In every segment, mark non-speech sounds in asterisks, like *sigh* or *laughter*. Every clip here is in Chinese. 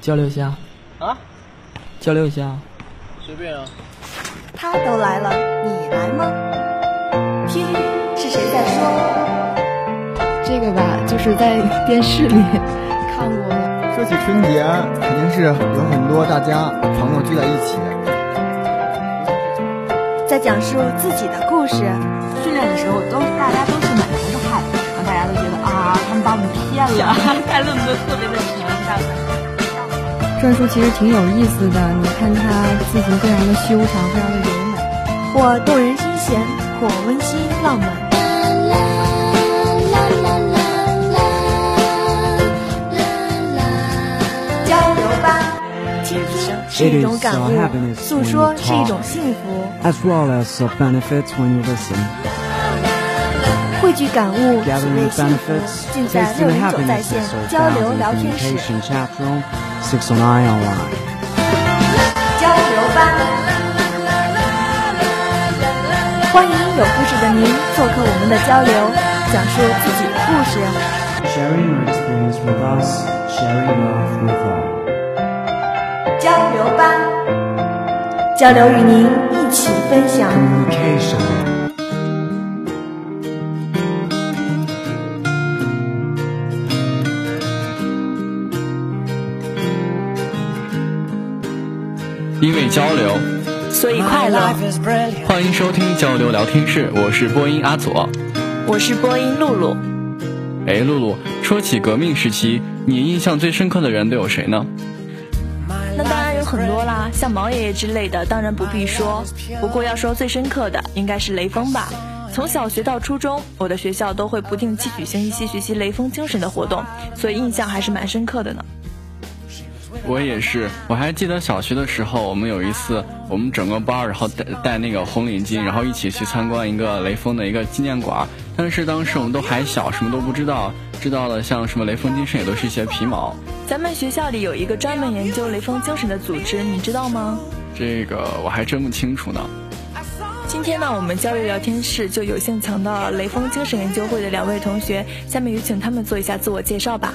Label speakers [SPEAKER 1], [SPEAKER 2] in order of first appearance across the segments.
[SPEAKER 1] 交流一下
[SPEAKER 2] 啊？
[SPEAKER 1] 交流一下，
[SPEAKER 2] 随便啊。
[SPEAKER 3] 他都来了，你来吗？听，是谁在说？
[SPEAKER 4] 这个吧，就是在电视里 *laughs* 看过。
[SPEAKER 5] 说起春节，肯定是有很多大家朋友聚在一起，
[SPEAKER 3] 在讲述自己的故事。
[SPEAKER 6] 训练的时候都大家都把我们骗了，带论文特别的沉，大概。
[SPEAKER 4] 篆书其实挺有意思的，你看它字形非常的修长，非常的优美，
[SPEAKER 3] 或动人心弦，或温馨浪漫。交流吧，倾听是一种感悟，诉说是一种幸福。
[SPEAKER 7] as well as the benefits when you listen.
[SPEAKER 3] 汇聚感悟，体
[SPEAKER 7] Gathering
[SPEAKER 3] 味幸福，尽在六人九在线交流聊天室。
[SPEAKER 7] communication chat room, 609 online.
[SPEAKER 3] 交流吧，欢迎有故事的您做客我们的交流，讲述自己的故事。
[SPEAKER 7] Sharing your experience with us, sharing love with all.
[SPEAKER 3] 交流吧，交流与您一起分享。
[SPEAKER 8] 因为交流，
[SPEAKER 6] 所以快乐。
[SPEAKER 8] 欢迎收听交流聊天室，我是播音阿左。
[SPEAKER 6] 我是播音露露。
[SPEAKER 8] 哎，露露，说起革命时期，你印象最深刻的人都有谁呢？
[SPEAKER 6] 那当然有很多啦，像毛爷爷之类的，当然不必说。不过要说最深刻的，应该是雷锋吧。从小学到初中，我的学校都会不定期举行一些学习雷锋精神的活动，所以印象还是蛮深刻的呢。
[SPEAKER 8] 我也是，我还记得小学的时候，我们有一次，我们整个班儿然后戴戴那个红领巾，然后一起去参观一个雷锋的一个纪念馆。但是当时我们都还小，什么都不知道，知道了像什么雷锋精神也都是一些皮毛。
[SPEAKER 6] 咱们学校里有一个专门研究雷锋精神的组织，你知道吗？
[SPEAKER 8] 这个我还真不清楚呢。
[SPEAKER 6] 今天呢，我们交流聊天室就有幸请到了雷锋精神研究会的两位同学，下面有请他们做一下自我介绍吧。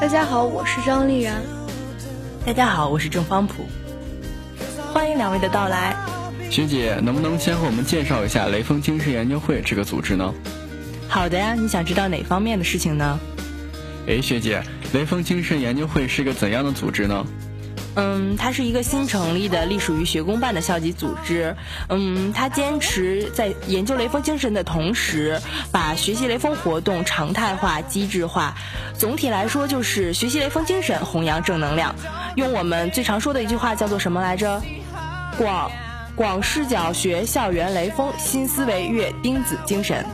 [SPEAKER 9] 大家好，我是张丽然。
[SPEAKER 10] 大家好，我是郑方普。
[SPEAKER 6] 欢迎两位的到来。
[SPEAKER 8] 学姐，能不能先和我们介绍一下雷锋精神研究会这个组织呢？
[SPEAKER 10] 好的呀，你想知道哪方面的事情呢？
[SPEAKER 8] 哎，学姐，雷锋精神研究会是个怎样的组织呢？
[SPEAKER 10] 嗯，它是一个新成立的隶属于学工办的校级组织。嗯，它坚持在研究雷锋精神的同时，把学习雷锋活动常态化、机制化。总体来说，就是学习雷锋精神，弘扬正能量。用我们最常说的一句话叫做什么来着？广广视角学校园雷锋，新思维阅钉子精神。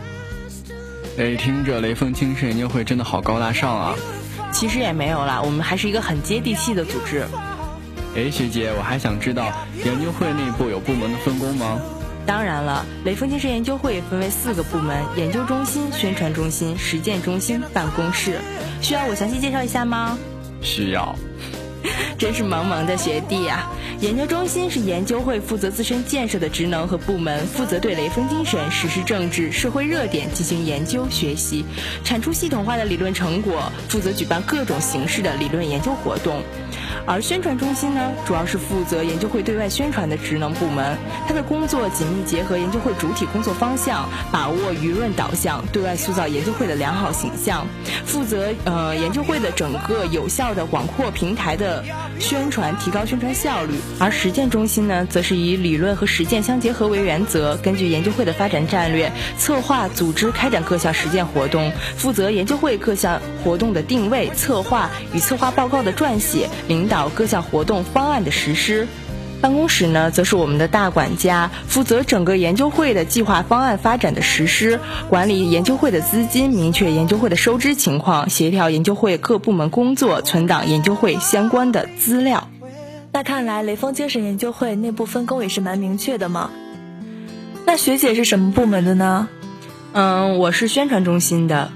[SPEAKER 8] 哎，听着雷锋精神研究会真的好高大上啊！
[SPEAKER 10] 其实也没有啦，我们还是一个很接地气的组织。
[SPEAKER 8] 哎，学姐，我还想知道研究会内部有部门的分工吗？
[SPEAKER 10] 当然了，雷锋精神研究会分为四个部门：研究中心、宣传中心、实践中心、办公室。需要我详细介绍一下吗？
[SPEAKER 8] 需要。*laughs*
[SPEAKER 10] 真是萌萌的学弟呀、啊！研究中心是研究会负责自身建设的职能和部门，负责对雷锋精神、实施政治、社会热点进行研究学习，产出系统化的理论成果，负责举办各种形式的理论研究活动。而宣传中心呢，主要是负责研究会对外宣传的职能部门，它的工作紧密结合研究会主体工作方向，把握舆论导向，对外塑造研究会的良好形象，负责呃研究会的整个有效的广阔平台的宣传，提高宣传效率。而实践中心呢，则是以理论和实践相结合为原则，根据研究会的发展战略，策划、组织、开展各项实践活动，负责研究会各项活动的定位、策划与策划报告的撰写，领导各项活动方案的实施。办公室呢，则是我们的大管家，负责整个研究会的计划方案发展的实施，管理研究会的资金，明确研究会的收支情况，协调研究会各部门工作，存档研究会相关的资料。
[SPEAKER 6] 那看来雷锋精神研究会内部分工也是蛮明确的嘛。那学姐是什么部门的呢？
[SPEAKER 10] 嗯，我是宣传中心的。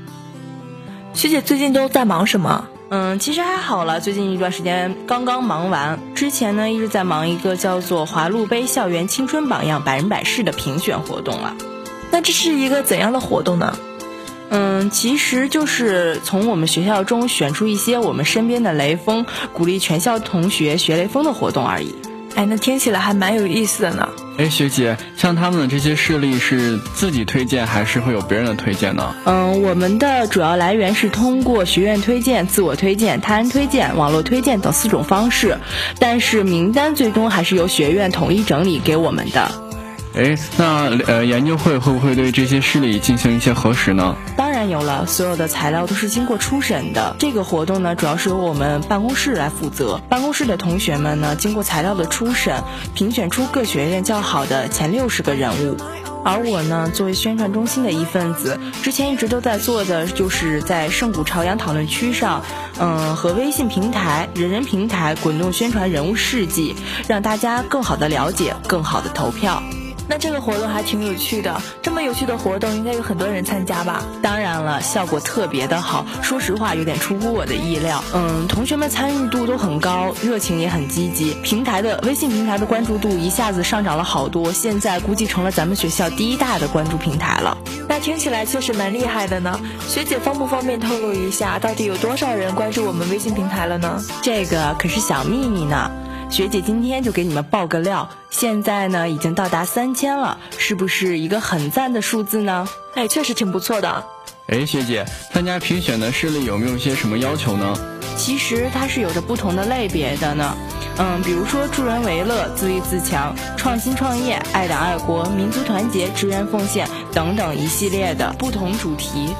[SPEAKER 6] 学姐最近都在忙什么？
[SPEAKER 10] 嗯，其实还好了，最近一段时间刚刚忙完。之前呢，一直在忙一个叫做“华路杯校园青春榜样百人百事”的评选活动了。
[SPEAKER 6] 那这是一个怎样的活动呢？
[SPEAKER 10] 嗯，其实就是从我们学校中选出一些我们身边的雷锋，鼓励全校同学学雷锋的活动而已。
[SPEAKER 6] 哎，那听起来还蛮有意思的呢。
[SPEAKER 8] 哎，学姐，像他们的这些事例是自己推荐，还是会有别人的推荐呢？
[SPEAKER 10] 嗯，我们的主要来源是通过学院推荐、自我推荐、他人推荐、网络推荐等四种方式，但是名单最终还是由学院统一整理给我们的。
[SPEAKER 8] 哎，那呃，研究会会不会对这些事例进行一些核实呢？
[SPEAKER 10] 当然有了，所有的材料都是经过初审的。这个活动呢，主要是由我们办公室来负责。办公室的同学们呢，经过材料的初审，评选出各学院较好的前六十个人物。而我呢，作为宣传中心的一份子，之前一直都在做的，就是在圣谷朝阳讨论区上，嗯，和微信平台、人人平台滚动宣传人物事迹，让大家更好的了解，更好的投票。
[SPEAKER 6] 那这个活动还挺有趣的，这么有趣的活动应该有很多人参加吧？
[SPEAKER 10] 当然了，效果特别的好，说实话有点出乎我的意料。嗯，同学们参与度都很高，热情也很积极，平台的微信平台的关注度一下子上涨了好多，现在估计成了咱们学校第一大的关注平台了。
[SPEAKER 6] 那听起来确实蛮厉害的呢。学姐方不方便透露一下，到底有多少人关注我们微信平台了呢？
[SPEAKER 10] 这个可是小秘密呢。学姐今天就给你们爆个料，现在呢已经到达三千了，是不是一个很赞的数字呢？
[SPEAKER 6] 哎，确实挺不错的。
[SPEAKER 8] 哎，学姐，参加评选的势力有没有些什么要求呢？
[SPEAKER 10] 其实它是有着不同的类别的呢。嗯，比如说助人为乐、自立自强、创新创业、爱党爱国、民族团结、志愿奉献等等一系列的不同主题。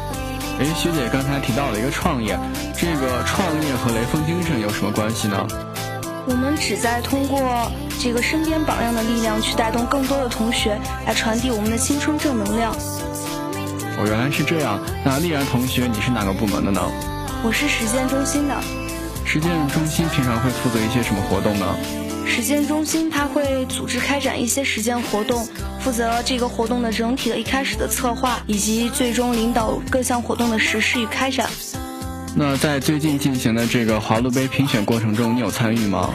[SPEAKER 8] 哎，学姐刚才提到了一个创业，这个创业和雷锋精神有什么关系呢？
[SPEAKER 9] 我们旨在通过这个身边榜样的力量，去带动更多的同学来传递我们的青春正能量。
[SPEAKER 8] 哦，原来是这样。那丽然同学，你是哪个部门的呢？
[SPEAKER 9] 我是实践中心的。
[SPEAKER 8] 实践中心平常会负责一些什么活动呢？
[SPEAKER 9] 实践中心它会组织开展一些实践活动，负责这个活动的整体的一开始的策划，以及最终领导各项活动的实施与开展。
[SPEAKER 8] 那在最近进行的这个华路杯评选过程中，你有参与吗？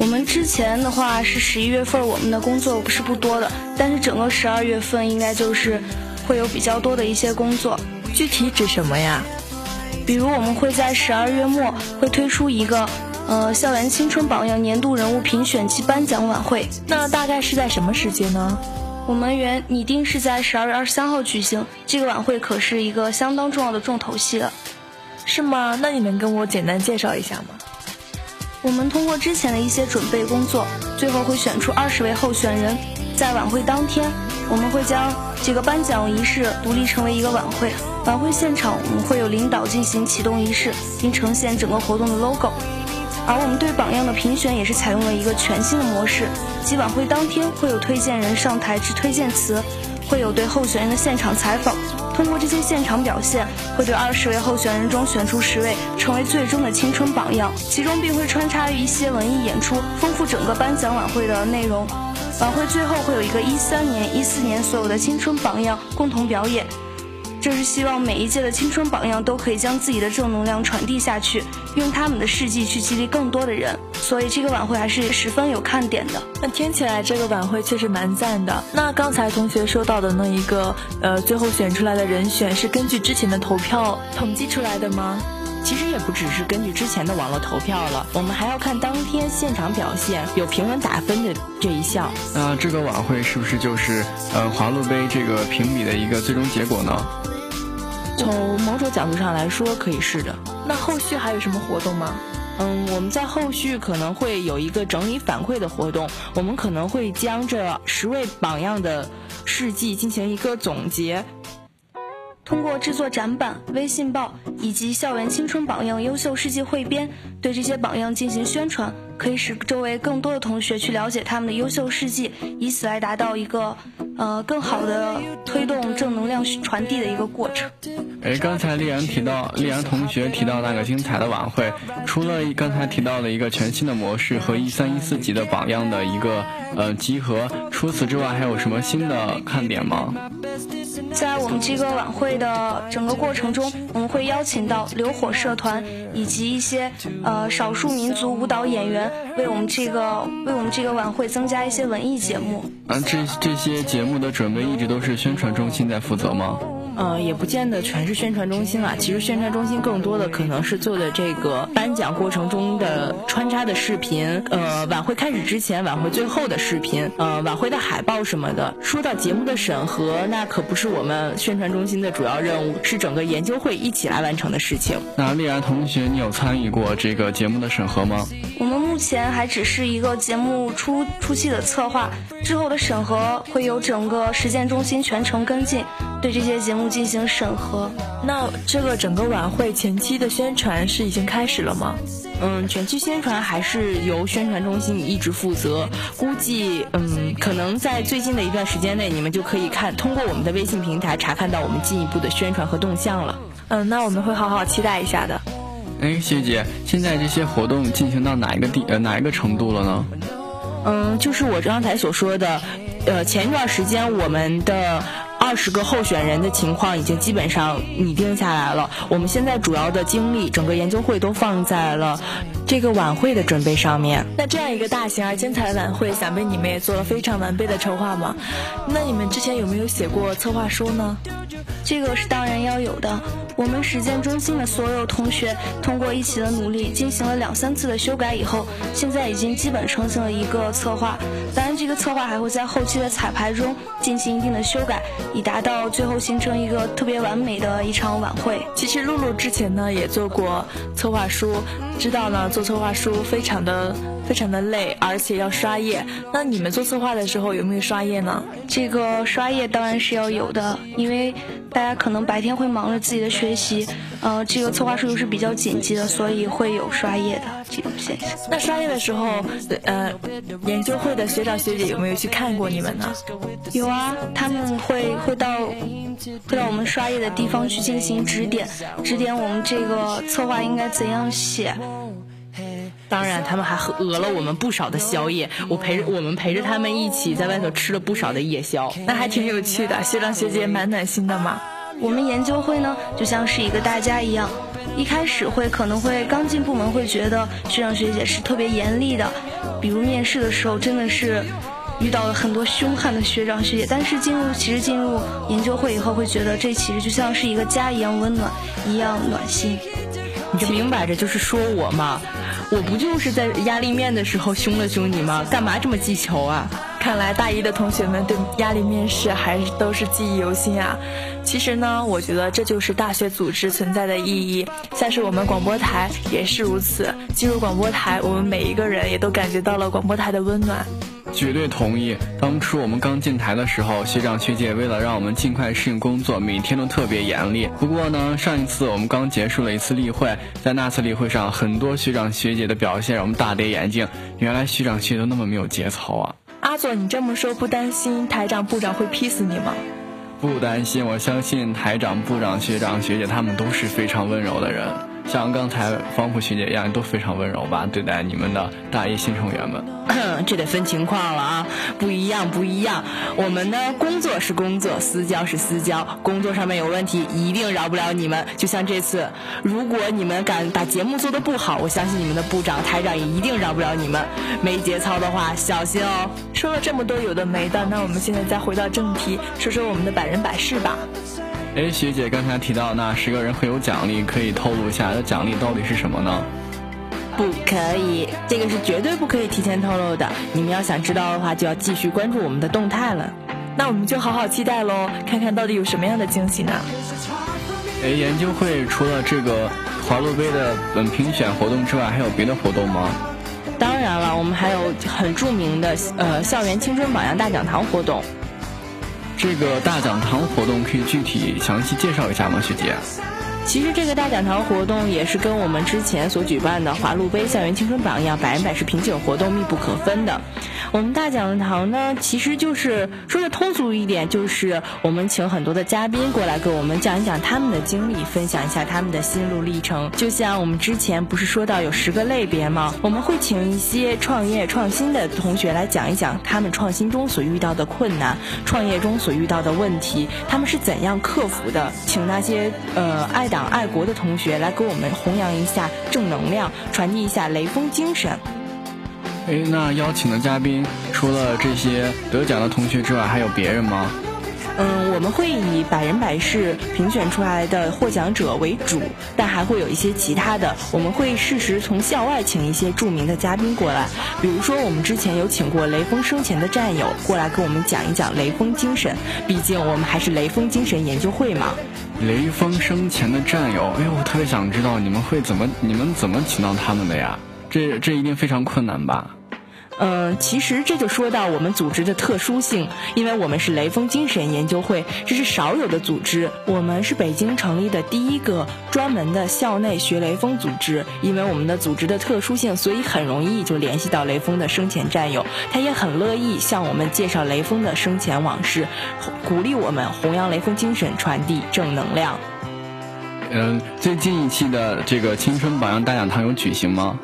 [SPEAKER 9] 我们之前的话是十一月份，我们的工作不是不多的，但是整个十二月份应该就是会有比较多的一些工作。
[SPEAKER 6] 具体指什么呀？
[SPEAKER 9] 比如我们会在十二月末会推出一个呃校园青春榜样年度人物评选及颁奖晚会。
[SPEAKER 6] 那大概是在什么时间呢？
[SPEAKER 9] 我们原拟定是在十二月二十三号举行。这个晚会可是一个相当重要的重头戏了。
[SPEAKER 6] 是吗？那你能跟我简单介绍一下吗？
[SPEAKER 9] 我们通过之前的一些准备工作，最后会选出二十位候选人。在晚会当天，我们会将这个颁奖仪式独立成为一个晚会。晚会现场，我们会有领导进行启动仪式，并呈现整个活动的 logo。而我们对榜样的评选也是采用了一个全新的模式，即晚会当天会有推荐人上台致推荐词，会有对候选人的现场采访。通过这些现场表现，会对二十位候选人中选出十位，成为最终的青春榜样。其中并会穿插于一些文艺演出，丰富整个颁奖晚会的内容。晚会最后会有一个一三年、一四年所有的青春榜样共同表演。这是希望每一届的青春榜样都可以将自己的正能量传递下去，用他们的事迹去激励更多的人。所以这个晚会还是十分有看点的。
[SPEAKER 6] 那听起来这个晚会确实蛮赞的。那刚才同学说到的那一个，呃，最后选出来的人选是根据之前的投票统计出来的吗？
[SPEAKER 10] 其实也不只是根据之前的网络投票了，我们还要看当天现场表现，有评论打分的这一项。
[SPEAKER 8] 那这个晚会是不是就是呃华路杯这个评比的一个最终结果呢？
[SPEAKER 10] 从某种角度上来说，可以是的。
[SPEAKER 6] 那后续还有什么活动吗？
[SPEAKER 10] 嗯，我们在后续可能会有一个整理反馈的活动，我们可能会将这十位榜样的事迹进行一个总结。
[SPEAKER 9] 通过制作展板、微信报以及校园青春榜样优秀事迹汇编，对这些榜样进行宣传，可以使周围更多的同学去了解他们的优秀事迹，以此来达到一个。呃，更好的推动正能量传递的一个过程。
[SPEAKER 8] 哎，刚才丽然提到，丽然同学提到那个精彩的晚会，除了刚才提到的一个全新的模式和一三一四级的榜样的一个呃集合，除此之外还有什么新的看点吗？
[SPEAKER 9] 在我们这个晚会的整个过程中，我们会邀请到流火社团以及一些呃少数民族舞蹈演员，为我们这个为我们这个晚会增加一些文艺节目。
[SPEAKER 8] 啊，这这些节目的准备一直都是宣传中心在负责吗？
[SPEAKER 10] 呃，也不见得全是宣传中心啊。其实宣传中心更多的可能是做的这个颁奖过程中的穿插的视频，呃，晚会开始之前、晚会最后的视频，呃，晚会的海报什么的。说到节目的审核，那可不是我们宣传中心的主要任务，是整个研究会一起来完成的事情。
[SPEAKER 8] 那丽然同学，你有参与过这个节目的审核吗？
[SPEAKER 9] 我们目前还只是一个节目初初期的策划，之后的审核会由整个实践中心全程跟进。对这些节目进行审核。
[SPEAKER 6] 那这个整个晚会前期的宣传是已经开始了吗？
[SPEAKER 10] 嗯，前期宣传还是由宣传中心一直负责。估计嗯，可能在最近的一段时间内，你们就可以看通过我们的微信平台查看到我们进一步的宣传和动向了。
[SPEAKER 6] 嗯，那我们会好好期待一下的。
[SPEAKER 8] 哎，学姐，现在这些活动进行到哪一个地呃哪一个程度了呢？
[SPEAKER 10] 嗯，就是我刚才所说的，呃，前一段时间我们的。二十个候选人的情况已经基本上拟定下来了。我们现在主要的精力，整个研究会都放在了这个晚会的准备上面。
[SPEAKER 6] 那这样一个大型而精彩的晚会，想必你们也做了非常完备的筹划吗？那你们之前有没有写过策划书呢？
[SPEAKER 9] 这个是当然要有的。我们实践中心的所有同学通过一起的努力，进行了两三次的修改以后，现在已经基本成型了一个策划。当然，这个策划还会在后期的彩排中进行一定的修改，以达到最后形成一个特别完美的一场晚会。
[SPEAKER 6] 其实露露之前呢也做过策划书，知道呢做策划书非常的。非常的累，而且要刷页。那你们做策划的时候有没有刷页呢？
[SPEAKER 9] 这个刷页当然是要有的，因为大家可能白天会忙着自己的学习，呃，这个策划书又是比较紧急的，所以会有刷页的这种现象。
[SPEAKER 6] 那刷页的时候，呃，研究会的学长学姐有没有去看过你们呢？
[SPEAKER 9] 有啊，他们会会到会到我们刷页的地方去进行指点，指点我们这个策划应该怎样写。
[SPEAKER 10] 当然，他们还讹了我们不少的宵夜。我陪着我们陪着他们一起在外头吃了不少的夜宵，
[SPEAKER 6] 那还挺有趣的。学长学姐蛮暖心的嘛。
[SPEAKER 9] 我们研究会呢，就像是一个大家一样，一开始会可能会刚进部门会觉得学长学姐是特别严厉的，比如面试的时候真的是遇到了很多凶悍的学长学姐。但是进入其实进入研究会以后，会觉得这其实就像是一个家一样温暖，一样暖心。
[SPEAKER 10] 你这明摆着就是说我嘛。我不就是在压力面的时候凶了凶你吗？干嘛这么记仇啊？
[SPEAKER 6] 看来大一的同学们对压力面试还是都是记忆犹新啊。其实呢，我觉得这就是大学组织存在的意义。像是我们广播台也是如此。进入广播台，我们每一个人也都感觉到了广播台的温暖。
[SPEAKER 8] 绝对同意。当初我们刚进台的时候，学长学姐为了让我们尽快适应工作，每天都特别严厉。不过呢，上一次我们刚结束了一次例会，在那次例会上，很多学长学姐的表现让我们大跌眼镜。原来学长学姐都那么没有节操啊！
[SPEAKER 6] 阿佐，你这么说不担心台长部长会劈死你吗？
[SPEAKER 8] 不担心，我相信台长部长学长学姐他们都是非常温柔的人。像刚才方普学姐一样，都非常温柔吧？对待你们的大一新成员们，*clears throat*
[SPEAKER 10] 这得分情况了啊，不一样，不一样。我们呢，工作是工作，私交是私交。工作上面有问题，一定饶不了你们。就像这次，如果你们敢把节目做得不好，我相信你们的部长、台长也一定饶不了你们。没节操的话，小心哦。
[SPEAKER 6] 说了这么多有的没的，那我们现在再回到正题，说说我们的百人百事吧。
[SPEAKER 8] 哎，学姐刚才提到那十个人会有奖励，可以透露一下这奖励到底是什么呢？
[SPEAKER 10] 不可以，这个是绝对不可以提前透露的。你们要想知道的话，就要继续关注我们的动态了。
[SPEAKER 6] 那我们就好好期待喽，看看到底有什么样的惊喜呢？
[SPEAKER 8] 哎，研究会除了这个华洛杯的本评选活动之外，还有别的活动吗？
[SPEAKER 10] 当然了，我们还有很著名的呃校园青春榜样大讲堂活动。
[SPEAKER 8] 这个大讲堂活动可以具体详细介绍一下吗，学姐？
[SPEAKER 10] 其实这个大讲堂活动也是跟我们之前所举办的华路杯校园青春榜一样百人百事品酒活动密不可分的。我们大讲堂呢，其实就是说的通俗一点，就是我们请很多的嘉宾过来给我们讲一讲他们的经历，分享一下他们的心路历程。就像我们之前不是说到有十个类别吗？我们会请一些创业创新的同学来讲一讲他们创新中所遇到的困难，创业中所遇到的问题，他们是怎样克服的。请那些呃爱党爱国的同学来给我们弘扬一下正能量，传递一下雷锋精神。
[SPEAKER 8] 哎，那邀请的嘉宾除了这些得奖的同学之外，还有别人吗？
[SPEAKER 10] 嗯，我们会以百人百事评选出来的获奖者为主，但还会有一些其他的。我们会适时从校外请一些著名的嘉宾过来，比如说我们之前有请过雷锋生前的战友过来跟我们讲一讲雷锋精神，毕竟我们还是雷锋精神研究会嘛。
[SPEAKER 8] 雷锋生前的战友，哎呦，我特别想知道你们会怎么，你们怎么请到他们的呀？这这一定非常困难吧？
[SPEAKER 10] 嗯，其实这就说到我们组织的特殊性，因为我们是雷锋精神研究会，这是少有的组织。我们是北京成立的第一个专门的校内学雷锋组织。因为我们的组织的特殊性，所以很容易就联系到雷锋的生前战友，他也很乐意向我们介绍雷锋的生前往事，鼓励我们弘扬雷锋精神，传递正能量。
[SPEAKER 8] 嗯，最近一期的这个青春榜样大讲堂有举行吗？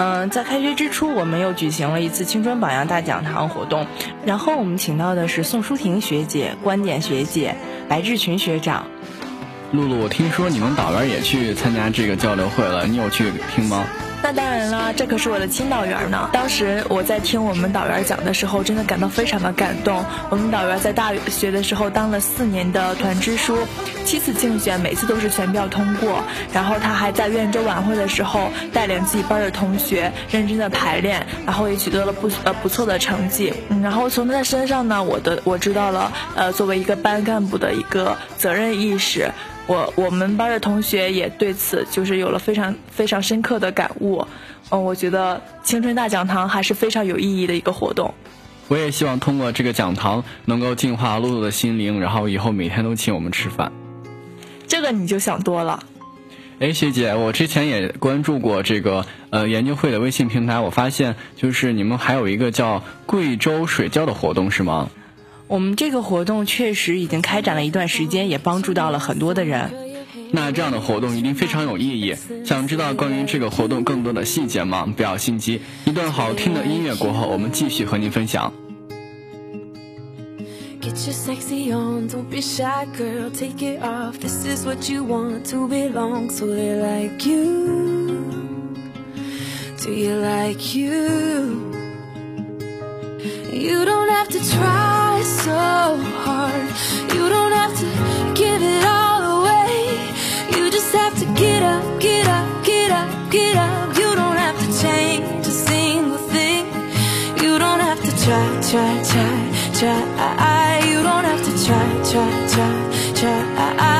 [SPEAKER 10] 嗯，在开学之初，我们又举行了一次青春榜样大讲堂活动，然后我们请到的是宋淑婷学姐、观点学姐、白志群学长。
[SPEAKER 8] 露露，我听说你们导员也去参加这个交流会了，你有去听吗？
[SPEAKER 6] 那当然了，这可是我的亲导员呢。当时我在听我们导员讲的时候，真的感到非常的感动。我们导员在大学的时候当了四年的团支书，七次竞选，每次都是全票通过。然后他还在院周晚会的时候带领自己班的同学认真的排练，然后也取得了不呃不错的成绩。嗯，然后从他的身上呢，我的我知道了，呃，作为一个班干部的一个责任意识。我我们班的同学也对此就是有了非常非常深刻的感悟，嗯，我觉得青春大讲堂还是非常有意义的一个活动。
[SPEAKER 8] 我也希望通过这个讲堂能够净化露露的心灵，然后以后每天都请我们吃饭。
[SPEAKER 6] 这个你就想多了。
[SPEAKER 8] 哎，学姐，我之前也关注过这个呃研究会的微信平台，我发现就是你们还有一个叫贵州水窖的活动，是吗？
[SPEAKER 10] 我们这个活动确实已经开展了一段时间，也帮助到了很多的人。
[SPEAKER 8] 那这样的活动一定非常有意义。想知道关于这个活动更多的细节吗？不要心急，一段好听的音乐过后，我们继续和您分享。
[SPEAKER 2] You're sexy on, don't be shy, girl, take it off. This is what you want to belong, so they like you. Do you like you? You don't have to try so hard. You don't have to give it all away. You just have to get up, get up, get up, get up. You don't have to change a single thing. You don't have to try, try, try, try. 这这这这啊啊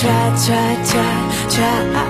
[SPEAKER 2] try try try try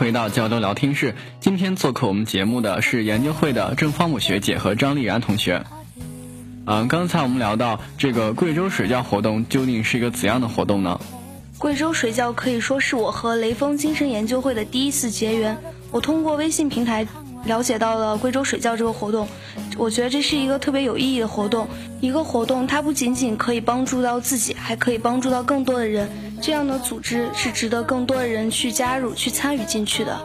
[SPEAKER 8] 回到交流聊天室。今天做客我们节目的是研究会的郑方母学姐和张丽然同学。嗯，刚才我们聊到这个贵州水窖活动究竟是一个怎样的活动呢？
[SPEAKER 9] 贵州水窖可以说是我和雷锋精神研究会的第一次结缘。我通过微信平台了解到了贵州水窖这个活动，我觉得这是一个特别有意义的活动。一个活动它不仅仅可以帮助到自己，还可以帮助到更多的人。这样的组织是值得更多人去加入、去参与进去的。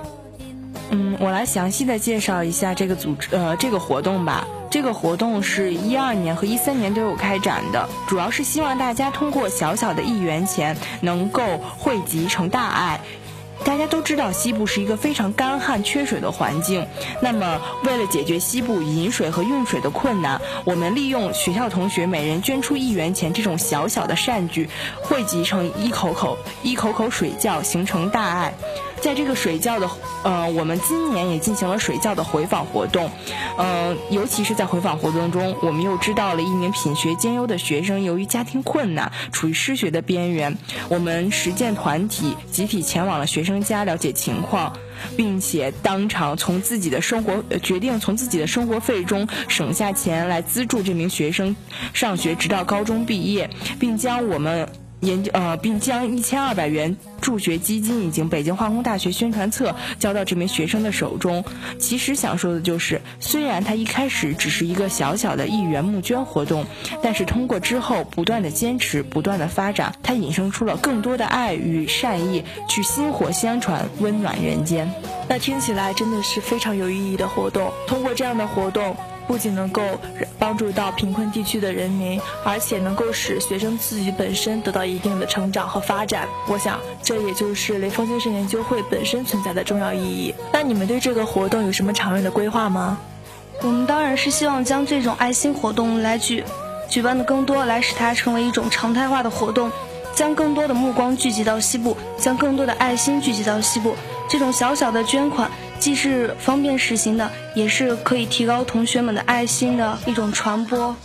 [SPEAKER 10] 嗯，我来详细的介绍一下这个组织，呃，这个活动吧。这个活动是一二年和一三年都有开展的，主要是希望大家通过小小的一元钱，能够汇集成大爱。大家都知道，西部是一个非常干旱、缺水的环境。那么，为了解决西部饮水和用水的困难，我们利用学校同学每人捐出一元钱这种小小的善举，汇集成一口口一口口水窖，形成大爱。在这个水窖的，呃，我们今年也进行了水窖的回访活动，嗯，尤其是在回访活动中，我们又知道了一名品学兼优的学生由于家庭困难，处于失学的边缘。我们实践团体集体前往了学生家了解情况，并且当场从自己的生活决定从自己的生活费中省下钱来资助这名学生上学，直到高中毕业，并将我们。研究呃，并将一千二百元助学基金以及北京化工大学宣传册交到这名学生的手中。其实想说的就是，虽然他一开始只是一个小小的一元募捐活动，但是通过之后不断的坚持、不断的发展，他引生出了更多的爱与善意，去薪火相传，温暖人间。
[SPEAKER 6] 那听起来真的是非常有意义的活动。通过这样的活动。不仅能够帮助到贫困地区的人民，而且能够使学生自己本身得到一定的成长和发展。我想，这也就是雷锋精神研究会本身存在的重要意义。那你们对这个活动有什么长远的规划吗？
[SPEAKER 9] 我们当然是希望将这种爱心活动来举举办的更多，来使它成为一种常态化的活动，将更多的目光聚集到西部，将更多的爱心聚集到西部。这种小小的捐款。既是方便实行的，也是可以提高同学们的爱心的一种传播。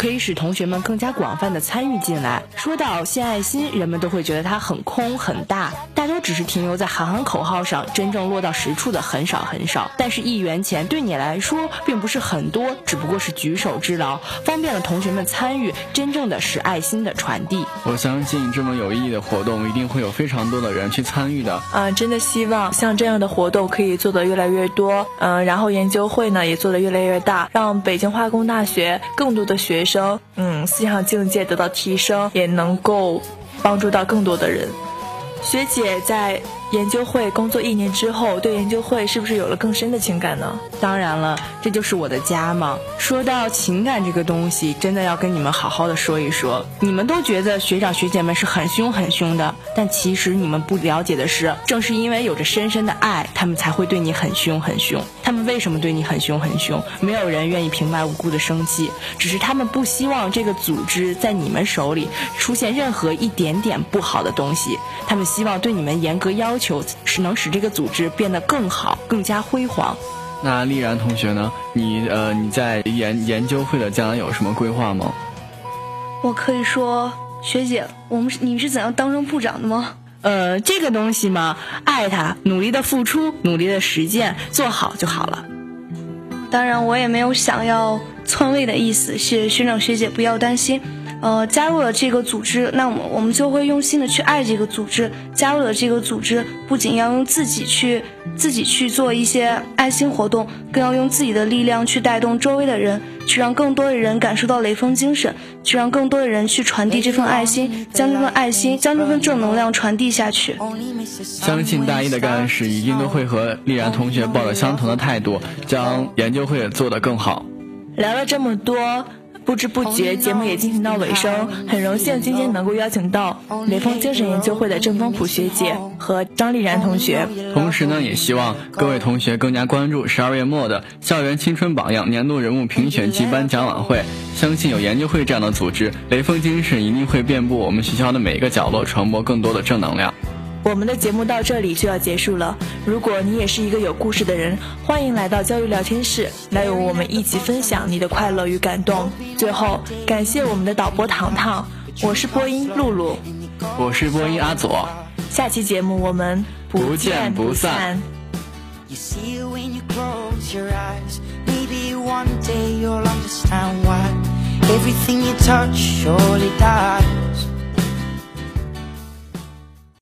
[SPEAKER 10] 可以使同学们更加广泛的参与进来。说到献爱心，人们都会觉得它很空很大，大多只是停留在喊喊口号上，真正落到实处的很少很少。但是，一元钱对你来说并不是很多，只不过是举手之劳，方便了同学们参与，真正的是爱心的传递。
[SPEAKER 8] 我相信这么有意义的活动，一定会有非常多的人去参与的。
[SPEAKER 6] 嗯，真的希望像这样的活动可以做得越来越多。嗯，然后研究会呢也做得越来越大，让北京化工大学更多的学生。生，嗯，思想境界得到提升，也能够帮助到更多的人。学姐在。研究会工作一年之后，对研究会是不是有了更深的情感呢？
[SPEAKER 10] 当然了，这就是我的家嘛。说到情感这个东西，真的要跟你们好好的说一说。你们都觉得学长学姐们是很凶很凶的，但其实你们不了解的是，正是因为有着深深的爱，他们才会对你很凶很凶。他们为什么对你很凶很凶？没有人愿意平白无故的生气，只是他们不希望这个组织在你们手里出现任何一点点不好的东西。他们希望对你们严格要。求是能使这个组织变得更好、更加辉煌。
[SPEAKER 8] 那丽然同学呢？你呃，你在研研究会的将来有什么规划吗？
[SPEAKER 9] 我可以说，学姐，我们你是怎样当上部长的吗？
[SPEAKER 10] 呃，这个东西嘛，爱他，努力的付出，努力的实践，做好就好了。
[SPEAKER 9] 当然，我也没有想要篡位的意思，学学长学姐不要担心。呃，加入了这个组织，那么我们就会用心的去爱这个组织。加入了这个组织，不仅要用自己去自己去做一些爱心活动，更要用自己的力量去带动周围的人，去让更多的人感受到雷锋精神，去让更多的人去传递这份爱心，将这份爱心，将这份正能量传递下去。
[SPEAKER 8] 相信大一的干事一定都会和丽然同学抱着相同的态度，将研究会做得更好。
[SPEAKER 6] 聊了这么多。不知不觉，节目也进行到尾声。很荣幸今天能够邀请到雷锋精神研究会的郑丰普学姐和张丽然同学。
[SPEAKER 8] 同时呢，也希望各位同学更加关注十二月末的校园青春榜样年度人物评选及颁奖晚会。相信有研究会这样的组织，雷锋精神一定会遍布我们学校的每一个角落，传播更多的正能量。
[SPEAKER 6] 我们的节目到这里就要结束了。如果你也是一个有故事的人，欢迎来到教育聊天室，来与我们一起分享你的快乐与感动。最后，感谢我们的导播糖糖，我是播音露露，
[SPEAKER 8] 我是播音阿左。
[SPEAKER 6] 下期节目我们
[SPEAKER 8] 不见不散。
[SPEAKER 11] Everything you touch surely dies